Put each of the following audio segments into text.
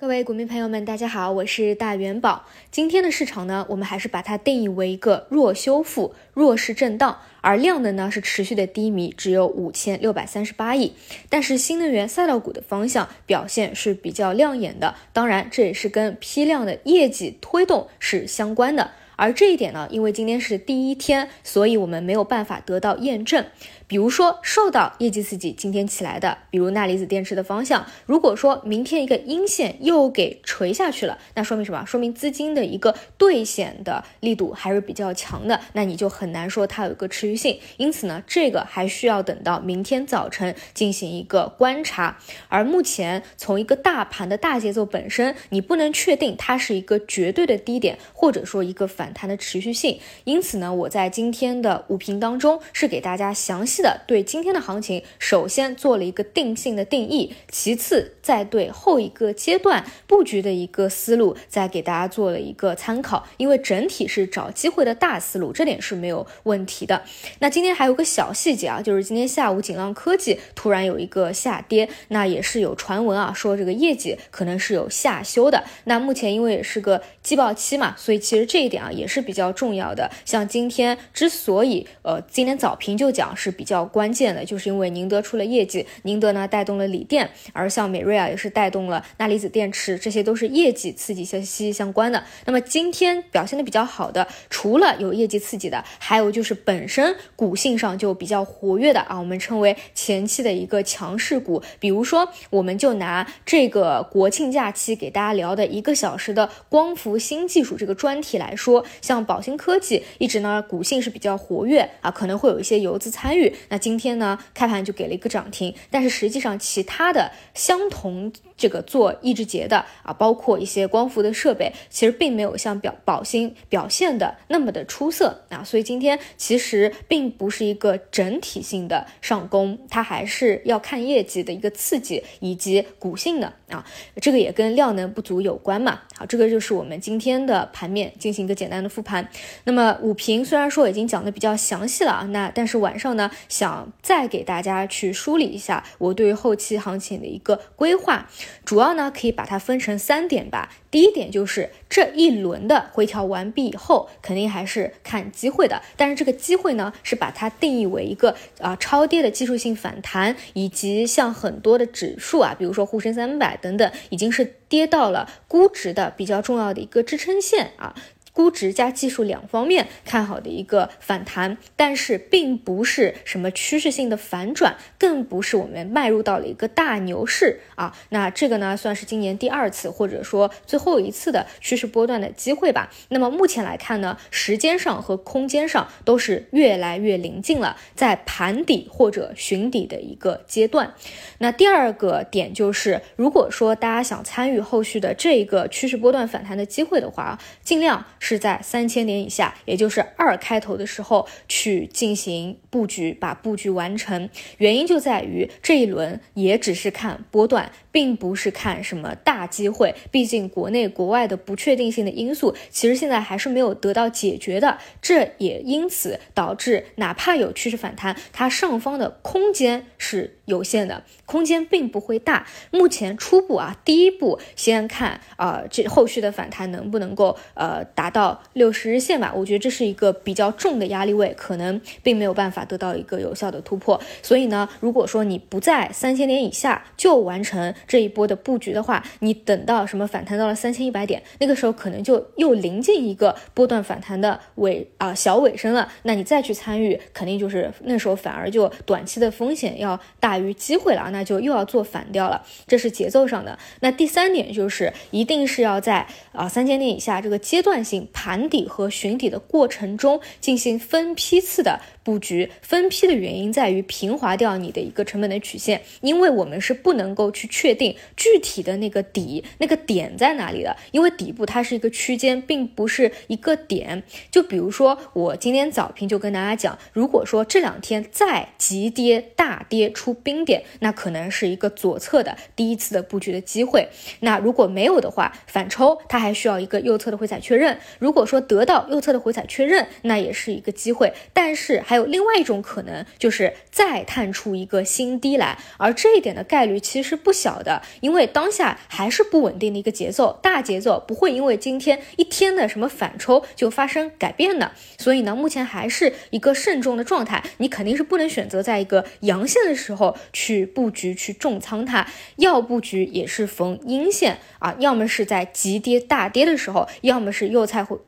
各位股民朋友们，大家好，我是大元宝。今天的市场呢，我们还是把它定义为一个弱修复、弱势震荡，而量能呢是持续的低迷，只有五千六百三十八亿。但是新能源赛道股的方向表现是比较亮眼的，当然这也是跟批量的业绩推动是相关的。而这一点呢，因为今天是第一天，所以我们没有办法得到验证。比如说受到业绩刺激今天起来的，比如钠离子电池的方向，如果说明天一个阴线又给锤下去了，那说明什么？说明资金的一个兑现的力度还是比较强的，那你就很难说它有一个持续性。因此呢，这个还需要等到明天早晨进行一个观察。而目前从一个大盘的大节奏本身，你不能确定它是一个绝对的低点，或者说一个反弹的持续性。因此呢，我在今天的午评当中是给大家详细。的对今天的行情，首先做了一个定性的定义，其次再对后一个阶段布局的一个思路，再给大家做了一个参考。因为整体是找机会的大思路，这点是没有问题的。那今天还有个小细节啊，就是今天下午锦浪科技突然有一个下跌，那也是有传闻啊，说这个业绩可能是有下修的。那目前因为也是个季报期嘛，所以其实这一点啊也是比较重要的。像今天之所以呃今天早评就讲是比。较关键的就是因为宁德出了业绩，宁德呢带动了锂电，而像美瑞啊也是带动了钠离子电池，这些都是业绩刺激相息息相关的。那么今天表现的比较好的，除了有业绩刺激的，还有就是本身股性上就比较活跃的啊，我们称为前期的一个强势股。比如说，我们就拿这个国庆假期给大家聊的一个小时的光伏新技术这个专题来说，像宝兴科技一直呢股性是比较活跃啊，可能会有一些游资参与。那今天呢，开盘就给了一个涨停，但是实际上其他的相同。这个做抑制节的啊，包括一些光伏的设备，其实并没有像表宝兴表现的那么的出色啊，所以今天其实并不是一个整体性的上攻，它还是要看业绩的一个刺激以及股性的啊，这个也跟量能不足有关嘛。好，这个就是我们今天的盘面进行一个简单的复盘。那么五评虽然说已经讲的比较详细了啊，那但是晚上呢，想再给大家去梳理一下我对于后期行情的一个规划。主要呢，可以把它分成三点吧。第一点就是这一轮的回调完毕以后，肯定还是看机会的。但是这个机会呢，是把它定义为一个啊超跌的技术性反弹，以及像很多的指数啊，比如说沪深三百等等，已经是跌到了估值的比较重要的一个支撑线啊。估值加技术两方面看好的一个反弹，但是并不是什么趋势性的反转，更不是我们迈入到了一个大牛市啊。那这个呢，算是今年第二次或者说最后一次的趋势波段的机会吧。那么目前来看呢，时间上和空间上都是越来越临近了，在盘底或者寻底的一个阶段。那第二个点就是，如果说大家想参与后续的这一个趋势波段反弹的机会的话，尽量。是在三千点以下，也就是二开头的时候去进行布局，把布局完成。原因就在于这一轮也只是看波段，并不是看什么大机会。毕竟国内国外的不确定性的因素，其实现在还是没有得到解决的。这也因此导致，哪怕有趋势反弹，它上方的空间是有限的，空间并不会大。目前初步啊，第一步先看啊，这后续的反弹能不能够呃达到。六十日线吧，我觉得这是一个比较重的压力位，可能并没有办法得到一个有效的突破。所以呢，如果说你不在三千点以下就完成这一波的布局的话，你等到什么反弹到了三千一百点，那个时候可能就又临近一个波段反弹的尾啊小尾声了。那你再去参与，肯定就是那时候反而就短期的风险要大于机会了，那就又要做反调了。这是节奏上的。那第三点就是一定是要在啊三千点以下这个阶段性。盘底和寻底的过程中进行分批次的布局，分批的原因在于平滑掉你的一个成本的曲线，因为我们是不能够去确确定具体的那个底那个点在哪里的，因为底部它是一个区间，并不是一个点。就比如说我今天早评就跟大家讲，如果说这两天再急跌大跌出冰点，那可能是一个左侧的第一次的布局的机会。那如果没有的话，反抽它还需要一个右侧的回踩确认。如果说得到右侧的回踩确认，那也是一个机会。但是还有另外一种可能，就是再探出一个新低来，而这一点的概率其实不小小的，因为当下还是不稳定的一个节奏，大节奏不会因为今天一天的什么反抽就发生改变的。所以呢，目前还是一个慎重的状态，你肯定是不能选择在一个阳线的时候去布局去重仓它，要布局也是逢阴线啊，要么是在急跌大跌的时候，要么是右侧回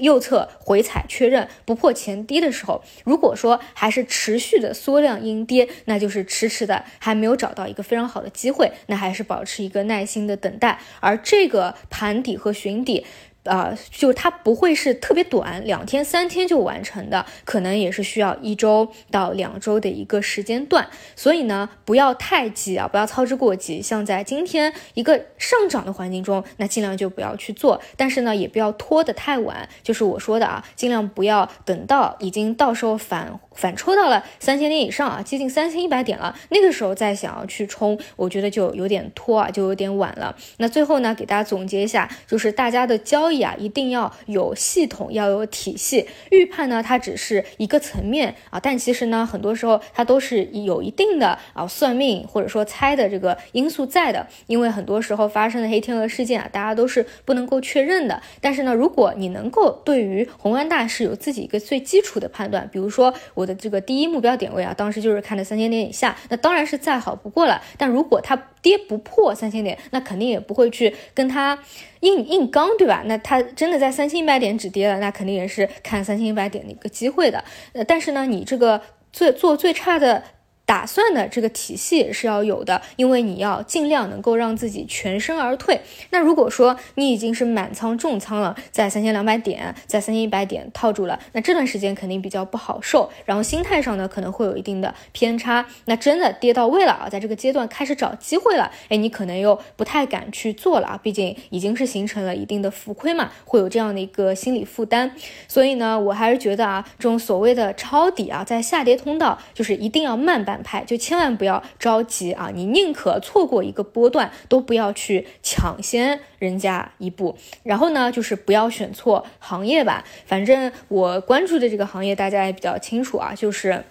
右侧回踩确认不破前低的时候。如果说还是持续的缩量阴跌，那就是迟迟的还没有找到一个非常好的机会，那还是保持一个耐心的等待。而这个盘底和寻底。呃，就它不会是特别短，两天三天就完成的，可能也是需要一周到两周的一个时间段。所以呢，不要太急啊，不要操之过急。像在今天一个上涨的环境中，那尽量就不要去做。但是呢，也不要拖得太晚，就是我说的啊，尽量不要等到已经到时候反反抽到了三千点以上啊，接近三千一百点了，那个时候再想要去冲，我觉得就有点拖啊，就有点晚了。那最后呢，给大家总结一下，就是大家的交易。啊，一定要有系统，要有体系。预判呢，它只是一个层面啊，但其实呢，很多时候它都是有一定的啊算命或者说猜的这个因素在的。因为很多时候发生的黑天鹅事件啊，大家都是不能够确认的。但是呢，如果你能够对于宏观大势有自己一个最基础的判断，比如说我的这个第一目标点位啊，当时就是看的三千点以下，那当然是再好不过了。但如果它跌不破三千点，那肯定也不会去跟它。硬硬刚对吧？那它真的在三千一百点止跌了，那肯定也是看三千一百点的一个机会的。呃，但是呢，你这个最做最差的。打算的这个体系是要有的，因为你要尽量能够让自己全身而退。那如果说你已经是满仓重仓了，在三千两百点，在三千一百点套住了，那这段时间肯定比较不好受，然后心态上呢可能会有一定的偏差。那真的跌到位了啊，在这个阶段开始找机会了，哎，你可能又不太敢去做了啊，毕竟已经是形成了一定的浮亏嘛，会有这样的一个心理负担。所以呢，我还是觉得啊，这种所谓的抄底啊，在下跌通道就是一定要慢半。派就千万不要着急啊！你宁可错过一个波段，都不要去抢先人家一步。然后呢，就是不要选错行业吧。反正我关注的这个行业大家也比较清楚啊，就是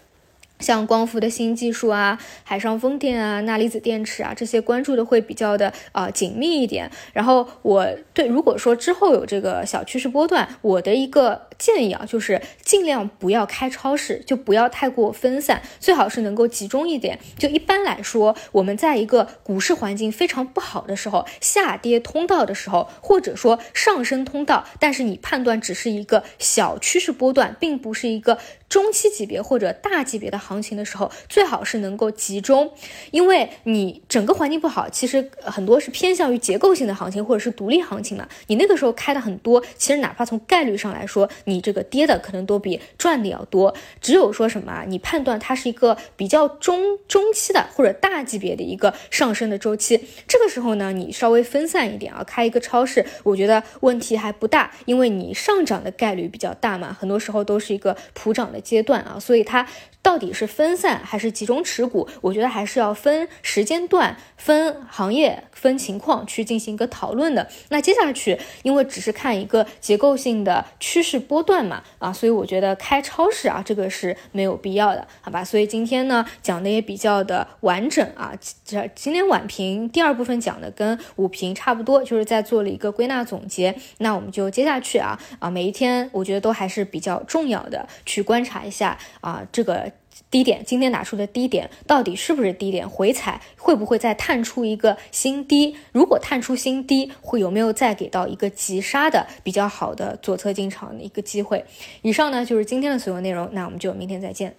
像光伏的新技术啊、海上风电啊、钠离子电池啊这些关注的会比较的啊紧密一点。然后我对如果说之后有这个小趋势波段，我的一个。建议啊，就是尽量不要开超市，就不要太过分散，最好是能够集中一点。就一般来说，我们在一个股市环境非常不好的时候，下跌通道的时候，或者说上升通道，但是你判断只是一个小趋势波段，并不是一个中期级别或者大级别的行情的时候，最好是能够集中，因为你整个环境不好，其实很多是偏向于结构性的行情或者是独立行情嘛。你那个时候开的很多，其实哪怕从概率上来说，你这个跌的可能都比赚的要多，只有说什么，你判断它是一个比较中中期的或者大级别的一个上升的周期，这个时候呢，你稍微分散一点啊，开一个超市，我觉得问题还不大，因为你上涨的概率比较大嘛，很多时候都是一个普涨的阶段啊，所以它。到底是分散还是集中持股？我觉得还是要分时间段、分行业、分情况去进行一个讨论的。那接下去，因为只是看一个结构性的趋势波段嘛，啊，所以我觉得开超市啊，这个是没有必要的，好吧？所以今天呢讲的也比较的完整啊，这今天晚评第二部分讲的跟午评差不多，就是在做了一个归纳总结。那我们就接下去啊啊，每一天我觉得都还是比较重要的，去观察一下啊这个。低点，今天打出的低点到底是不是低点？回踩会不会再探出一个新低？如果探出新低，会有没有再给到一个急杀的比较好的左侧进场的一个机会？以上呢就是今天的所有内容，那我们就明天再见。